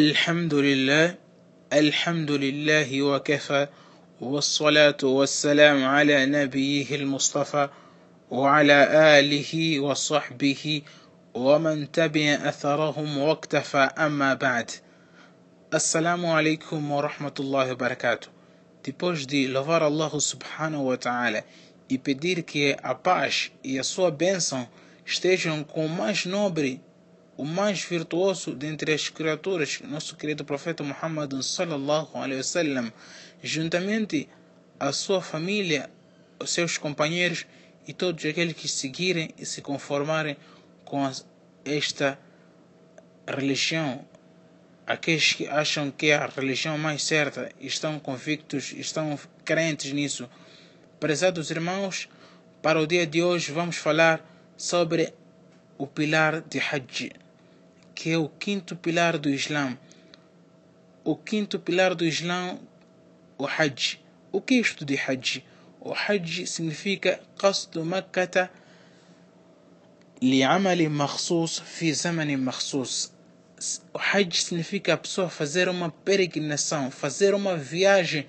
الحمد لله الحمد لله وكفى والصلاة والسلام على نبيه المصطفى وعلى آله وصحبه ومن تبع أثرهم واكتفى أما بعد. السلام عليكم ورحمة الله وبركاته. دي دي لفر الله سبحانه وتعالى يبدير كي أباش يسوع بنسون شتيجن كوماش نوبري o mais virtuoso dentre as criaturas, nosso querido profeta Muhammad sallallahu alaihi wasallam, juntamente a sua família, os seus companheiros e todos aqueles que seguirem e se conformarem com esta religião aqueles que acham que é a religião mais certa estão convictos, estão crentes nisso. Prezados irmãos, para o dia de hoje vamos falar sobre o pilar de Hajj, que é o quinto pilar do Islã. O quinto pilar do Islã, o Hajj. O que é isto de Hajj? O Hajj significa Qasdu Makkata li'amali makhsus fi zamani makhsus. O Hajj significa a pessoa fazer uma peregrinação, fazer uma viagem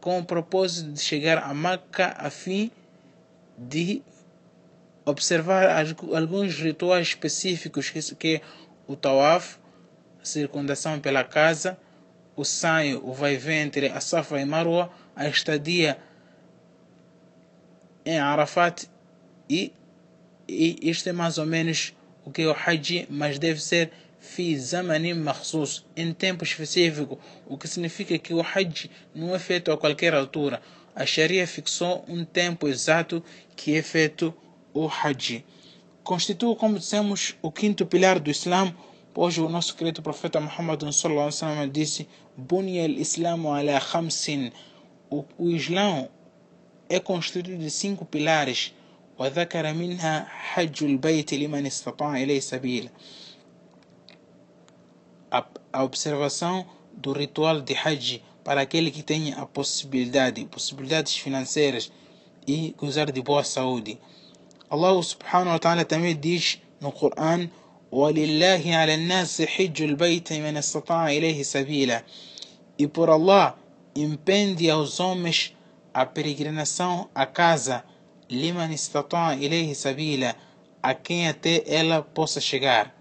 com o propósito de chegar a Meca a fim de observar alguns rituais específicos que o Tawaf, a circundação pela casa, o saio, o vai-vem entre a Safa e Marwa, a estadia em Arafat e, e isto é mais ou menos o que é o Hajj, mas deve ser fi zamanim makhsus, em tempo específico, o que significa que o Hajj não é feito a qualquer altura. A Sharia fixou um tempo exato que é feito o Hajj. Constitui, como dissemos, o quinto pilar do Islã, pois o nosso querido profeta Muhammad sallallahu alaihi wasallam disse: "Bunya al-Islamu ala khamsin". O, o Islã é constituído de cinco pilares. وذكر منها حج البيت لمن استطاع إليه سبيلا a observação do ritual de Hajj para aquele que tenha a possibilidade, possibilidades financeiras e gozar de boa saúde. Allah subhanahu wa ta'ala também diz no Coran وَلِلَّهِ عَلَى النَّاسِ حِجُّ الْبَيْتِ مَنْ اسْتَطَاعَ إِلَيْهِ سَبِيلًا E por Allah impende aos homens a peregrinação à casa liman istata'a ilayhi sabila, a quem até ela possa chegar,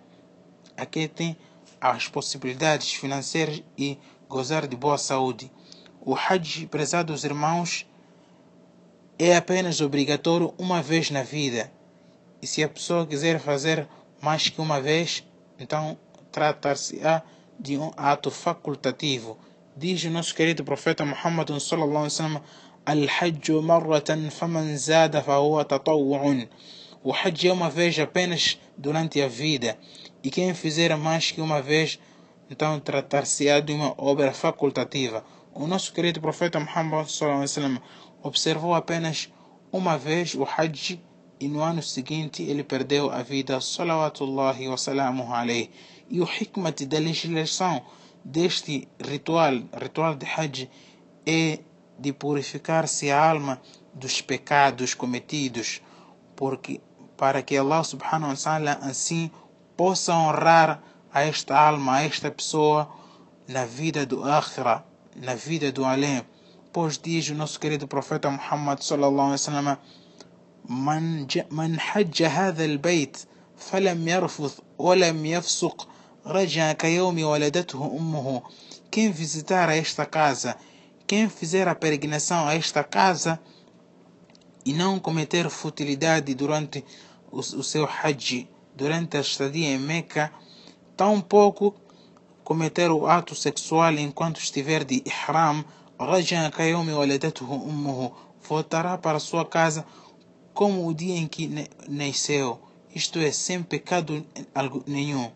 a quem tem as possibilidades financeiras e gozar de boa saúde. O Hajj, prezados irmãos, é apenas obrigatório uma vez na vida. E se a pessoa quiser fazer mais que uma vez, então tratar-se-á de um ato facultativo. Diz o nosso querido profeta Muhammad sallallahu alaihi wasallam: "Al-hajj marratan faman zada fahuwa tatawwu'un." O hajj é uma vez apenas durante a vida, e quem fizer mais que uma vez, então tratar-se-á de uma obra facultativa o nosso querido profeta Muhammad observou apenas uma vez o Hajj e no ano seguinte ele perdeu a vida salawatullahi wa salamuhu alayhi. E o hikmat da legislação deste ritual ritual de Hajj é de purificar-se a alma dos pecados cometidos, porque para que Allah subhanahu wa ta'ala assim possa honrar a esta alma, a esta pessoa na vida do akhira, na vida do além. Pois diz o nosso querido profeta Muhammad sallallahu alaihi wasallam: "Man man hajja hadha al-bayt falam yarfuth wa lam yafsuq raja ka yawmi waladathu ummuhu." Quem visitar esta casa quem fizer a peregrinação a esta casa e não cometer futilidade durante o, o seu Hajj, durante a estadia em Meca, tampouco cometer o ato sexual enquanto estiver de Ihram, voltará para sua casa como o dia em que nasceu, isto é, sem pecado nenhum.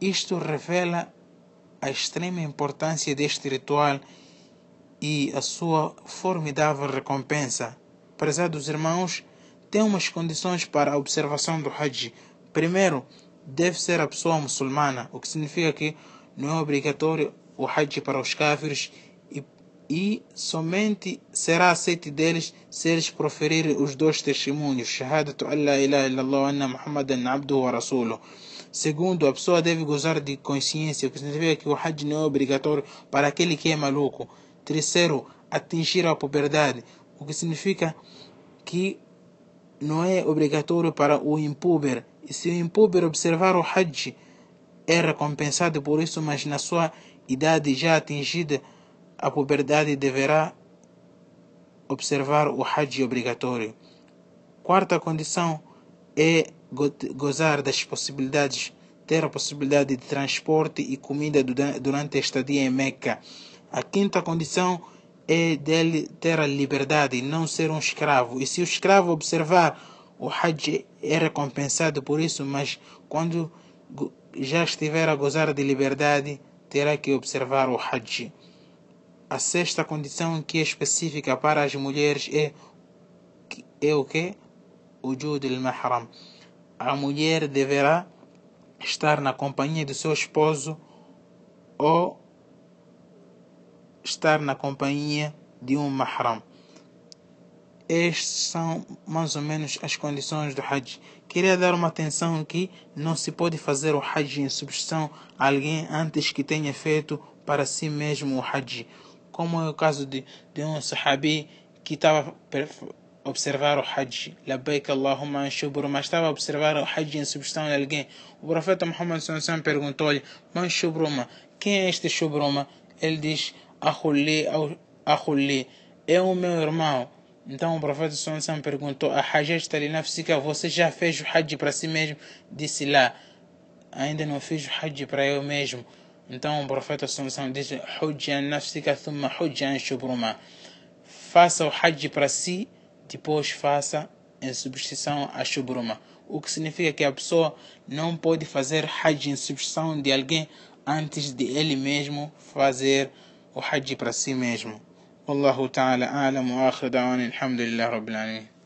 Isto revela a extrema importância deste ritual e a sua formidável recompensa. Prezados irmãos, tem umas condições para a observação do Hajj. Primeiro, deve ser a pessoa muçulmana, o que significa que não é obrigatório o Hajj para os kafirs e, e somente será aceito deles se eles proferirem os dois testemunhos, Shahadatu an la ilaha illallah anna Muhammadan abduhu wa rasuluh. Segundo, a pessoa deve gozar de consciência, o que significa que o Hajj não é obrigatório para aquele que é maluco. Terceiro, atingir a puberdade, o que significa que não é obrigatório para o impuber. E se o impuber observar o Hajj, é recompensado por isso, mas na sua idade já atingida, a puberdade deverá observar o Hajj obrigatório. Quarta condição é gozar das possibilidades, ter a possibilidade de transporte e comida durante a estadia em Meca. A quinta condição é dele ter a liberdade, não ser um escravo. E se o escravo observar, o Hajj é recompensado por isso, mas quando já estiver a gozar de liberdade, terá que observar o Hajj. A sexta condição que é específica para as mulheres é, é o que? O Jud al-Mahram. A mulher deverá estar na companhia do seu esposo ou estar na companhia de um mahram. Estas são mais ou menos as condições do Hajj. Queria dar uma atenção que não se pode fazer o Hajj em substituição a alguém antes que tenha feito para si mesmo o Hajj. Como é o caso de, de um sahabi que estava a observar o Hajj. Labbaik Allahumma anshubur, mas estava a observar o Hajj em substituição a alguém. O profeta Muhammad Sallallahu perguntou-lhe, Man shubruma, quem é este shubruma? Ele diz, Ahuli, Ahuli, é o meu irmão. Então o profeta Sallallahu perguntou a Hajjaj Talinafsika, você já fez o Hajj para si mesmo? Disse lá, ainda não fiz o Hajj para eu mesmo. Então o profeta Sallallahu disse, Hujjan Nafsika thumma Hujjan Shubruma. Faça o Hajj para si, depois faça em substituição a Shubruma. O que significa que a pessoa não pode fazer Hajj em substituição de alguém antes de ele mesmo fazer o Hajj para si mesmo. والله تعالى أعلم وآخر دعوانا الحمد لله رب العالمين.